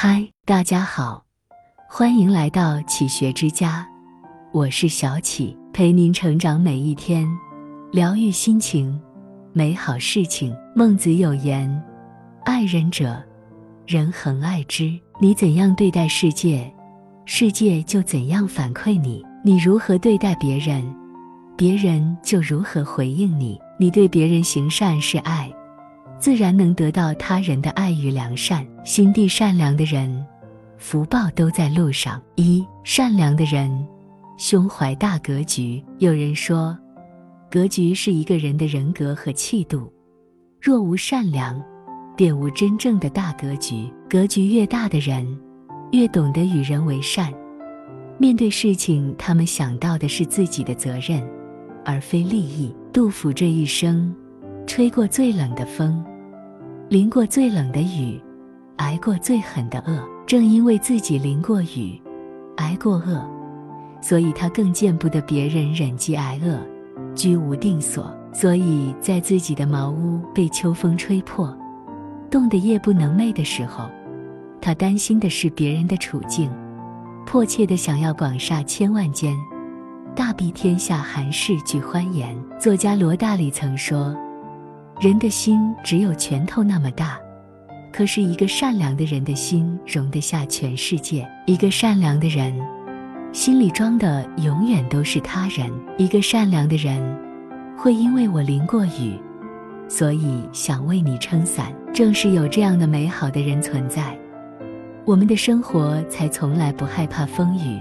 嗨，大家好，欢迎来到启学之家，我是小启，陪您成长每一天，疗愈心情，美好事情。孟子有言：“爱人者，人恒爱之。”你怎样对待世界，世界就怎样反馈你；你如何对待别人，别人就如何回应你。你对别人行善是爱。自然能得到他人的爱与良善，心地善良的人，福报都在路上。一善良的人，胸怀大格局。有人说，格局是一个人的人格和气度。若无善良，便无真正的大格局。格局越大的人，越懂得与人为善。面对事情，他们想到的是自己的责任，而非利益。杜甫这一生。吹过最冷的风，淋过最冷的雨，挨过最狠的饿。正因为自己淋过雨，挨过饿，所以他更见不得别人忍饥挨饿，居无定所。所以在自己的茅屋被秋风吹破，冻得夜不能寐的时候，他担心的是别人的处境，迫切的想要广厦千万间，大庇天下寒士俱欢颜。作家罗大里曾说。人的心只有拳头那么大，可是一个善良的人的心容得下全世界。一个善良的人，心里装的永远都是他人。一个善良的人，会因为我淋过雨，所以想为你撑伞。正是有这样的美好的人存在，我们的生活才从来不害怕风雨，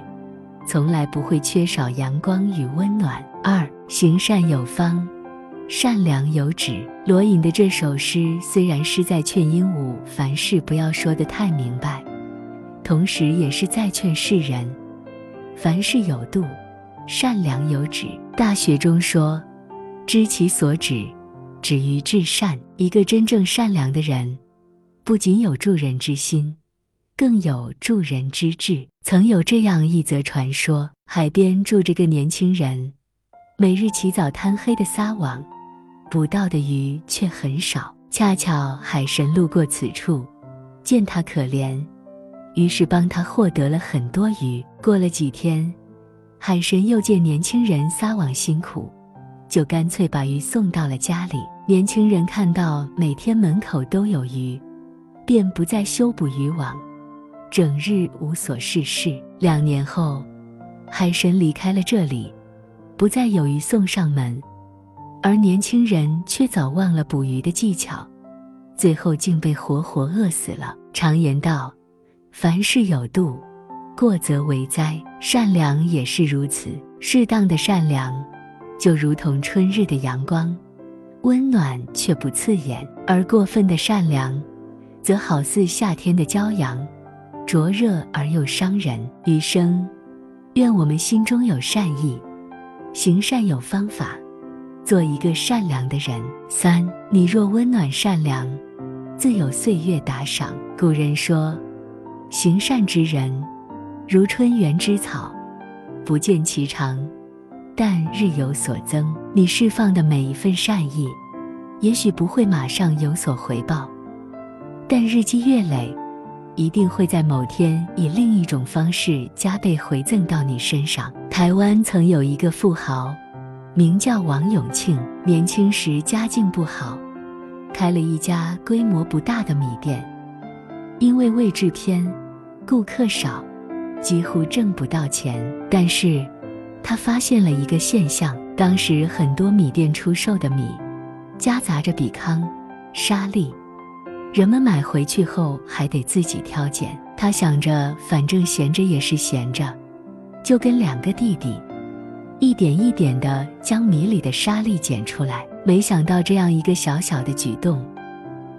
从来不会缺少阳光与温暖。二行善有方。善良有止。罗隐的这首诗虽然是在劝鹦鹉凡事不要说得太明白，同时也是在劝世人凡事有度，善良有止。大学中说：“知其所止，止于至善。”一个真正善良的人，不仅有助人之心，更有助人之志。曾有这样一则传说：海边住着个年轻人，每日起早贪黑的撒网。捕到的鱼却很少，恰巧海神路过此处，见他可怜，于是帮他获得了很多鱼。过了几天，海神又见年轻人撒网辛苦，就干脆把鱼送到了家里。年轻人看到每天门口都有鱼，便不再修补渔网，整日无所事事。两年后，海神离开了这里，不再有鱼送上门。而年轻人却早忘了捕鱼的技巧，最后竟被活活饿死了。常言道：“凡事有度，过则为灾。”善良也是如此，适当的善良，就如同春日的阳光，温暖却不刺眼；而过分的善良，则好似夏天的骄阳，灼热而又伤人。余生，愿我们心中有善意，行善有方法。做一个善良的人。三，你若温暖善良，自有岁月打赏。古人说：“行善之人，如春园之草，不见其长，但日有所增。”你释放的每一份善意，也许不会马上有所回报，但日积月累，一定会在某天以另一种方式加倍回赠到你身上。台湾曾有一个富豪。名叫王永庆，年轻时家境不好，开了一家规模不大的米店。因为位置偏，顾客少，几乎挣不到钱。但是，他发现了一个现象：当时很多米店出售的米，夹杂着比糠、沙粒，人们买回去后还得自己挑拣。他想着，反正闲着也是闲着，就跟两个弟弟。一点一点地将米里的沙粒捡出来，没想到这样一个小小的举动，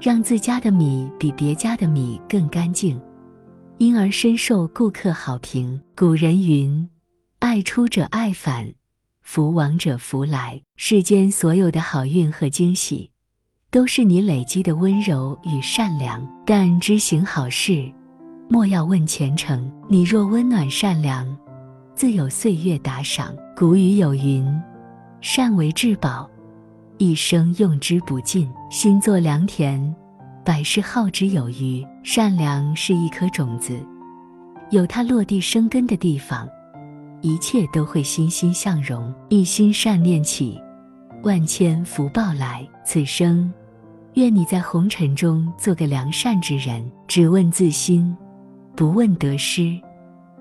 让自家的米比别家的米更干净，因而深受顾客好评。古人云：“爱出者爱返，福往者福来。”世间所有的好运和惊喜，都是你累积的温柔与善良。但知行好事，莫要问前程。你若温暖善良。自有岁月打赏。古语有云：“善为至宝，一生用之不尽。”心作良田，百事耗之有余。善良是一颗种子，有它落地生根的地方，一切都会欣欣向荣。一心善念起，万千福报来。此生，愿你在红尘中做个良善之人，只问自心，不问得失，